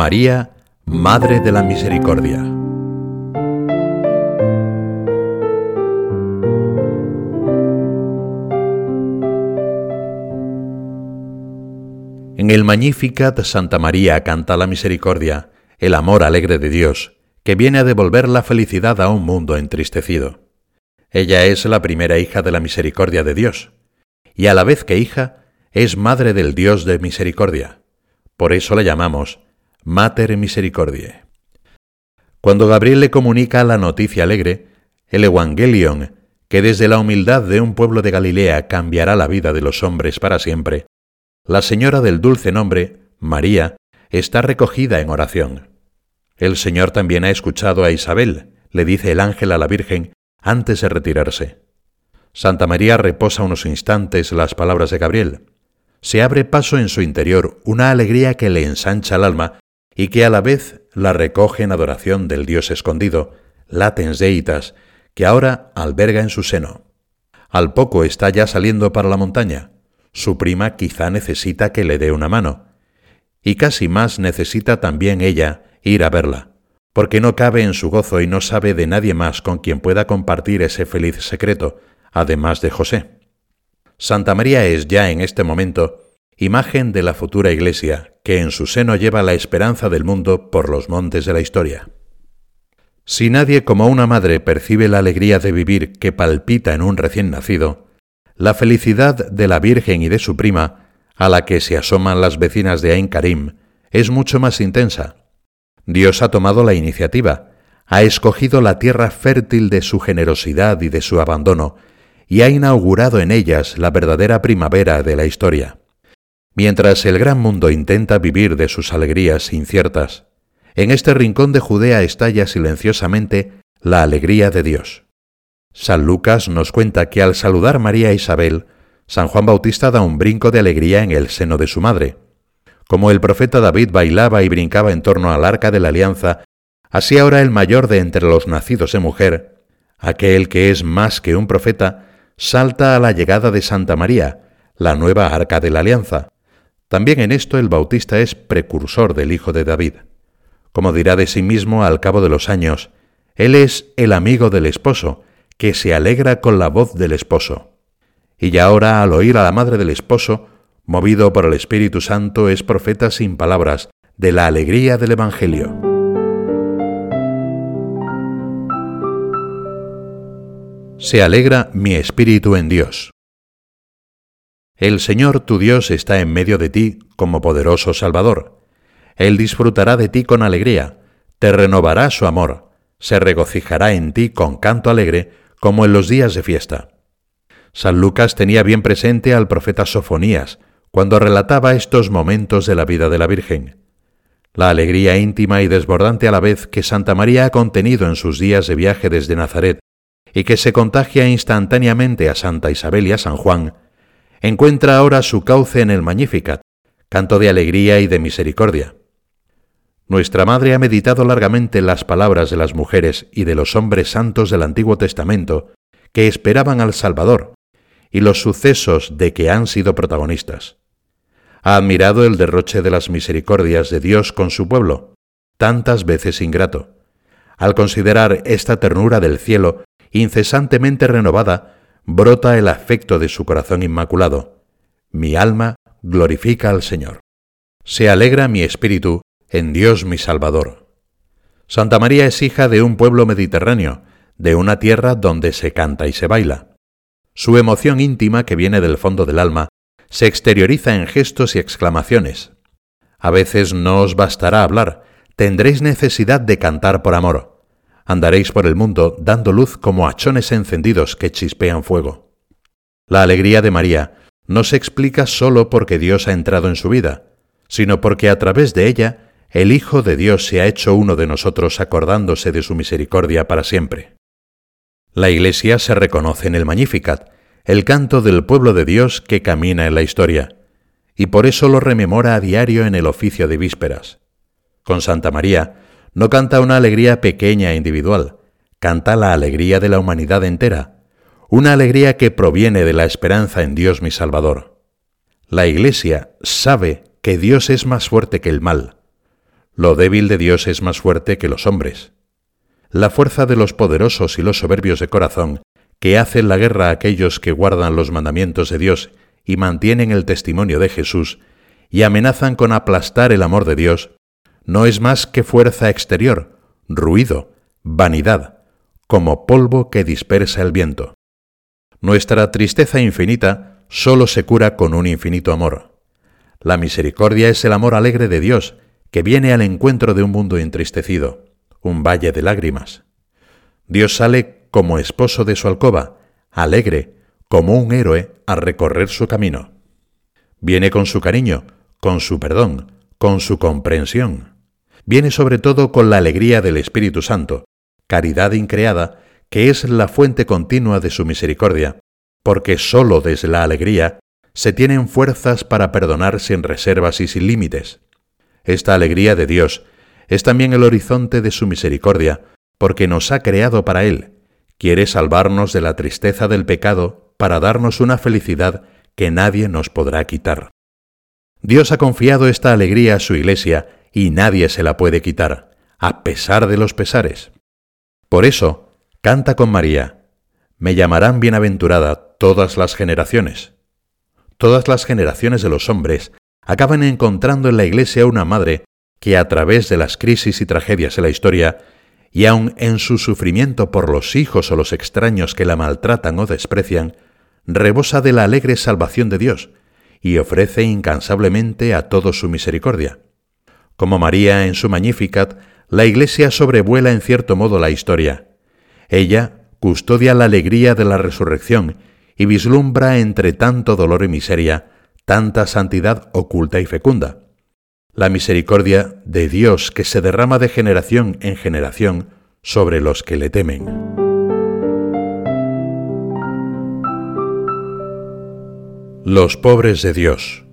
María, Madre de la Misericordia. En el Magnificat Santa María canta la misericordia, el amor alegre de Dios, que viene a devolver la felicidad a un mundo entristecido. Ella es la primera hija de la misericordia de Dios, y a la vez que hija, es madre del Dios de misericordia. Por eso la llamamos Mater Misericordiae. Cuando Gabriel le comunica la noticia alegre, el Evangelion, que desde la humildad de un pueblo de Galilea cambiará la vida de los hombres para siempre, la señora del dulce nombre, María, está recogida en oración. El Señor también ha escuchado a Isabel, le dice el ángel a la Virgen antes de retirarse. Santa María reposa unos instantes las palabras de Gabriel. Se abre paso en su interior una alegría que le ensancha el alma y que a la vez la recoge en adoración del Dios escondido, latens deitas, que ahora alberga en su seno. Al poco está ya saliendo para la montaña. Su prima quizá necesita que le dé una mano. Y casi más necesita también ella ir a verla, porque no cabe en su gozo y no sabe de nadie más con quien pueda compartir ese feliz secreto, además de José. Santa María es ya en este momento imagen de la futura Iglesia, que en su seno lleva la esperanza del mundo por los montes de la historia. Si nadie como una madre percibe la alegría de vivir que palpita en un recién nacido, la felicidad de la Virgen y de su prima, a la que se asoman las vecinas de Ain Karim, es mucho más intensa. Dios ha tomado la iniciativa, ha escogido la tierra fértil de su generosidad y de su abandono, y ha inaugurado en ellas la verdadera primavera de la historia. Mientras el gran mundo intenta vivir de sus alegrías inciertas, en este rincón de Judea estalla silenciosamente la alegría de Dios. San Lucas nos cuenta que al saludar María e Isabel, San Juan Bautista da un brinco de alegría en el seno de su madre. Como el profeta David bailaba y brincaba en torno al arca de la alianza, así ahora el mayor de entre los nacidos de mujer, aquel que es más que un profeta, salta a la llegada de Santa María, la nueva arca de la alianza. También en esto el Bautista es precursor del Hijo de David. Como dirá de sí mismo al cabo de los años, Él es el amigo del esposo, que se alegra con la voz del esposo. Y ya ahora, al oír a la madre del esposo, movido por el Espíritu Santo, es profeta sin palabras, de la alegría del Evangelio. se alegra mi espíritu en Dios. El Señor tu Dios está en medio de ti como poderoso Salvador. Él disfrutará de ti con alegría, te renovará su amor, se regocijará en ti con canto alegre como en los días de fiesta. San Lucas tenía bien presente al profeta Sofonías cuando relataba estos momentos de la vida de la Virgen. La alegría íntima y desbordante a la vez que Santa María ha contenido en sus días de viaje desde Nazaret y que se contagia instantáneamente a Santa Isabel y a San Juan, encuentra ahora su cauce en el Magnificat, canto de alegría y de misericordia. Nuestra Madre ha meditado largamente las palabras de las mujeres y de los hombres santos del Antiguo Testamento que esperaban al Salvador y los sucesos de que han sido protagonistas. Ha admirado el derroche de las misericordias de Dios con su pueblo, tantas veces ingrato. Al considerar esta ternura del cielo incesantemente renovada, brota el afecto de su corazón inmaculado. Mi alma glorifica al Señor. Se alegra mi espíritu en Dios mi Salvador. Santa María es hija de un pueblo mediterráneo, de una tierra donde se canta y se baila. Su emoción íntima, que viene del fondo del alma, se exterioriza en gestos y exclamaciones. A veces no os bastará hablar, tendréis necesidad de cantar por amor. Andaréis por el mundo dando luz como hachones encendidos que chispean fuego. La alegría de María no se explica sólo porque Dios ha entrado en su vida, sino porque a través de ella el Hijo de Dios se ha hecho uno de nosotros acordándose de su misericordia para siempre. La Iglesia se reconoce en el Magnificat, el canto del pueblo de Dios que camina en la historia, y por eso lo rememora a diario en el oficio de vísperas. Con Santa María no canta una alegría pequeña e individual, canta la alegría de la humanidad entera, una alegría que proviene de la esperanza en Dios mi Salvador. La Iglesia sabe que Dios es más fuerte que el mal. Lo débil de Dios es más fuerte que los hombres. La fuerza de los poderosos y los soberbios de corazón, que hacen la guerra a aquellos que guardan los mandamientos de Dios y mantienen el testimonio de Jesús, y amenazan con aplastar el amor de Dios, no es más que fuerza exterior, ruido, vanidad, como polvo que dispersa el viento. Nuestra tristeza infinita solo se cura con un infinito amor. La misericordia es el amor alegre de Dios, que viene al encuentro de un mundo entristecido, un valle de lágrimas. Dios sale como esposo de su alcoba, alegre, como un héroe, a recorrer su camino. Viene con su cariño, con su perdón, con su comprensión. Viene sobre todo con la alegría del Espíritu Santo, caridad increada, que es la fuente continua de su misericordia, porque sólo desde la alegría se tienen fuerzas para perdonar sin reservas y sin límites. Esta alegría de Dios es también el horizonte de su misericordia, porque nos ha creado para Él. Quiere salvarnos de la tristeza del pecado para darnos una felicidad que nadie nos podrá quitar. Dios ha confiado esta alegría a su Iglesia y nadie se la puede quitar, a pesar de los pesares. Por eso, canta con María, me llamarán bienaventurada todas las generaciones. Todas las generaciones de los hombres acaban encontrando en la Iglesia una madre que a través de las crisis y tragedias de la historia, y aun en su sufrimiento por los hijos o los extraños que la maltratan o desprecian, rebosa de la alegre salvación de Dios y ofrece incansablemente a todos su misericordia. Como María en su Magnificat, la Iglesia sobrevuela en cierto modo la historia. Ella custodia la alegría de la resurrección y vislumbra entre tanto dolor y miseria tanta santidad oculta y fecunda. La misericordia de Dios que se derrama de generación en generación sobre los que le temen. Los pobres de Dios.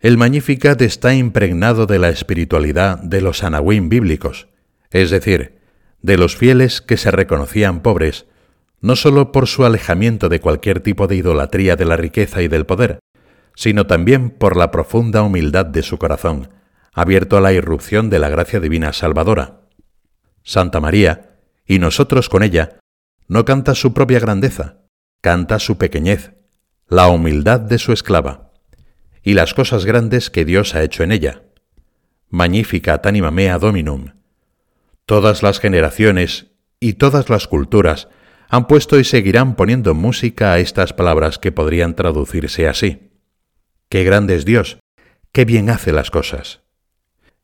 El Magnificat está impregnado de la espiritualidad de los anahuim bíblicos, es decir, de los fieles que se reconocían pobres no sólo por su alejamiento de cualquier tipo de idolatría de la riqueza y del poder, sino también por la profunda humildad de su corazón, abierto a la irrupción de la gracia divina salvadora. Santa María, y nosotros con ella, no canta su propia grandeza, canta su pequeñez, la humildad de su esclava, y las cosas grandes que Dios ha hecho en ella. Magnificat anima mea dominum. Todas las generaciones y todas las culturas han puesto y seguirán poniendo música a estas palabras que podrían traducirse así. Qué grande es Dios, qué bien hace las cosas.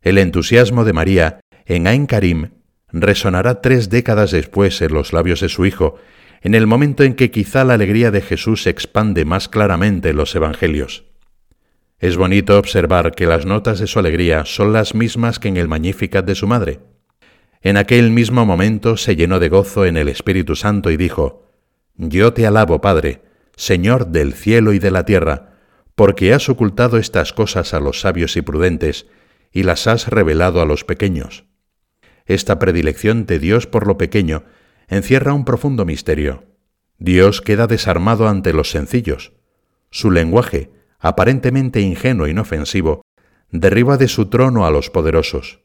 El entusiasmo de María en Ain Karim resonará tres décadas después en los labios de su hijo, en el momento en que quizá la alegría de Jesús se expande más claramente en los Evangelios. Es bonito observar que las notas de su alegría son las mismas que en el Magnificat de su madre. En aquel mismo momento se llenó de gozo en el Espíritu Santo y dijo, Yo te alabo, Padre, Señor del cielo y de la tierra, porque has ocultado estas cosas a los sabios y prudentes, y las has revelado a los pequeños. Esta predilección de Dios por lo pequeño encierra un profundo misterio. Dios queda desarmado ante los sencillos. Su lenguaje, aparentemente ingenuo e inofensivo, derriba de su trono a los poderosos.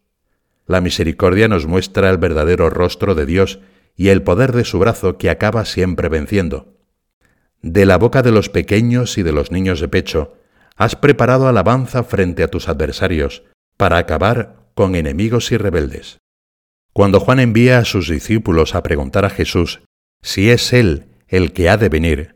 La misericordia nos muestra el verdadero rostro de Dios y el poder de su brazo que acaba siempre venciendo. De la boca de los pequeños y de los niños de pecho, has preparado alabanza frente a tus adversarios, para acabar con enemigos y rebeldes. Cuando Juan envía a sus discípulos a preguntar a Jesús si es Él el que ha de venir,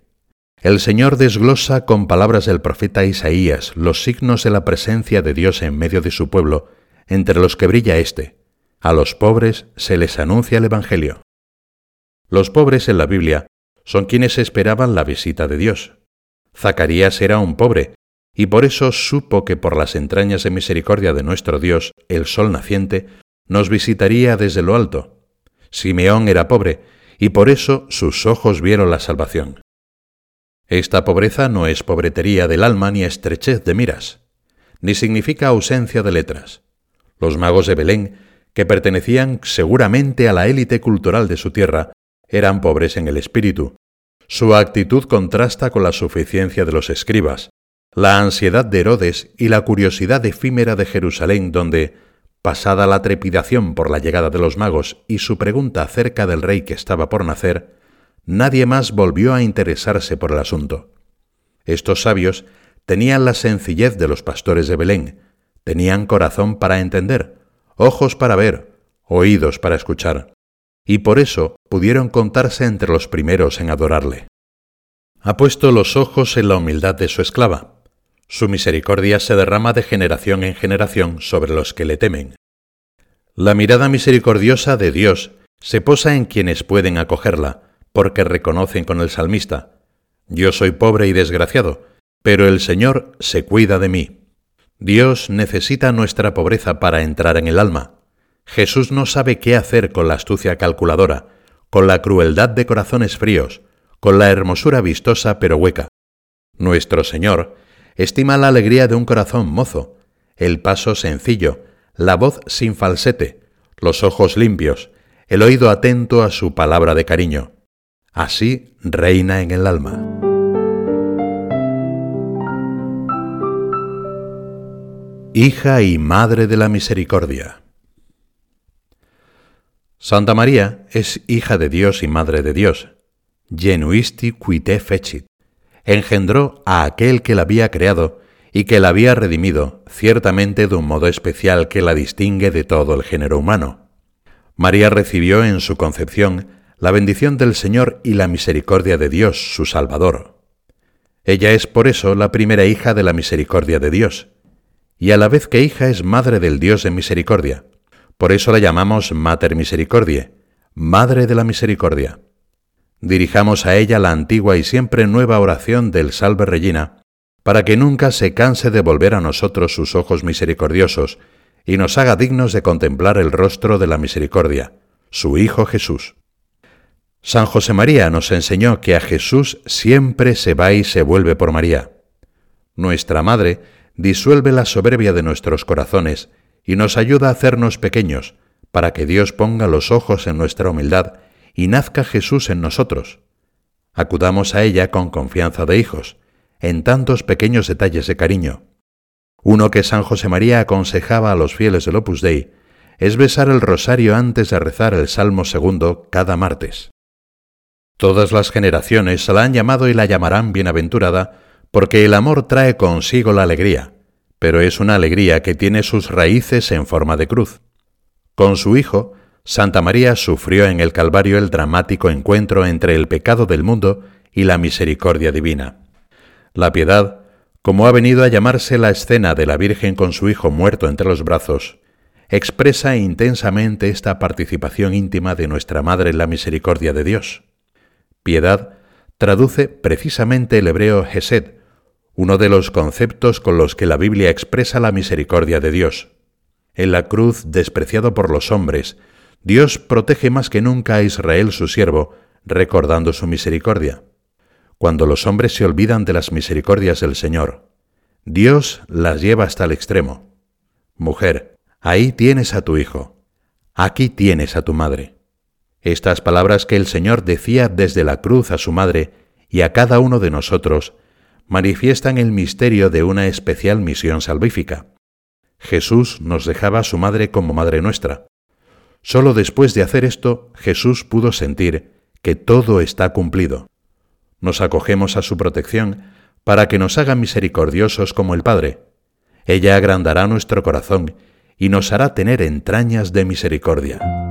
el Señor desglosa con palabras del profeta Isaías los signos de la presencia de Dios en medio de su pueblo entre los que brilla éste. A los pobres se les anuncia el Evangelio. Los pobres en la Biblia son quienes esperaban la visita de Dios. Zacarías era un pobre, y por eso supo que por las entrañas de misericordia de nuestro Dios, el sol naciente, nos visitaría desde lo alto. Simeón era pobre, y por eso sus ojos vieron la salvación. Esta pobreza no es pobretería del alma ni estrechez de miras, ni significa ausencia de letras. Los magos de Belén, que pertenecían seguramente a la élite cultural de su tierra, eran pobres en el espíritu. Su actitud contrasta con la suficiencia de los escribas, la ansiedad de Herodes y la curiosidad efímera de Jerusalén, donde, pasada la trepidación por la llegada de los magos y su pregunta acerca del rey que estaba por nacer, nadie más volvió a interesarse por el asunto. Estos sabios tenían la sencillez de los pastores de Belén, tenían corazón para entender, ojos para ver, oídos para escuchar, y por eso pudieron contarse entre los primeros en adorarle. Ha puesto los ojos en la humildad de su esclava, su misericordia se derrama de generación en generación sobre los que le temen. La mirada misericordiosa de Dios se posa en quienes pueden acogerla, porque reconocen con el salmista, Yo soy pobre y desgraciado, pero el Señor se cuida de mí. Dios necesita nuestra pobreza para entrar en el alma. Jesús no sabe qué hacer con la astucia calculadora, con la crueldad de corazones fríos, con la hermosura vistosa pero hueca. Nuestro Señor estima la alegría de un corazón mozo, el paso sencillo, la voz sin falsete, los ojos limpios, el oído atento a su palabra de cariño. Así reina en el alma. Hija y Madre de la Misericordia. Santa María es hija de Dios y Madre de Dios. Genuisti quite fecit engendró a aquel que la había creado y que la había redimido, ciertamente de un modo especial que la distingue de todo el género humano. María recibió en su concepción la bendición del Señor y la misericordia de Dios, su Salvador. Ella es por eso la primera hija de la misericordia de Dios, y a la vez que hija es madre del Dios de misericordia. Por eso la llamamos Mater Misericordiae, Madre de la Misericordia dirijamos a ella la antigua y siempre nueva oración del Salve Regina, para que nunca se canse de volver a nosotros sus ojos misericordiosos y nos haga dignos de contemplar el rostro de la misericordia, su Hijo Jesús. San José María nos enseñó que a Jesús siempre se va y se vuelve por María. Nuestra Madre disuelve la soberbia de nuestros corazones y nos ayuda a hacernos pequeños, para que Dios ponga los ojos en nuestra humildad y nazca Jesús en nosotros. Acudamos a ella con confianza de hijos, en tantos pequeños detalles de cariño. Uno que San José María aconsejaba a los fieles del Opus Dei es besar el rosario antes de rezar el Salmo segundo cada martes. Todas las generaciones la han llamado y la llamarán bienaventurada porque el amor trae consigo la alegría, pero es una alegría que tiene sus raíces en forma de cruz. Con su Hijo, Santa María sufrió en el Calvario el dramático encuentro entre el pecado del mundo y la misericordia divina. La piedad, como ha venido a llamarse la escena de la Virgen con su Hijo muerto entre los brazos, expresa intensamente esta participación íntima de nuestra Madre en la misericordia de Dios. Piedad traduce precisamente el hebreo Hesed, uno de los conceptos con los que la Biblia expresa la misericordia de Dios. En la cruz, despreciado por los hombres, Dios protege más que nunca a Israel su siervo, recordando su misericordia. Cuando los hombres se olvidan de las misericordias del Señor, Dios las lleva hasta el extremo. Mujer, ahí tienes a tu hijo, aquí tienes a tu madre. Estas palabras que el Señor decía desde la cruz a su madre y a cada uno de nosotros manifiestan el misterio de una especial misión salvífica. Jesús nos dejaba a su madre como madre nuestra, Solo después de hacer esto Jesús pudo sentir que todo está cumplido. Nos acogemos a su protección para que nos haga misericordiosos como el Padre. Ella agrandará nuestro corazón y nos hará tener entrañas de misericordia.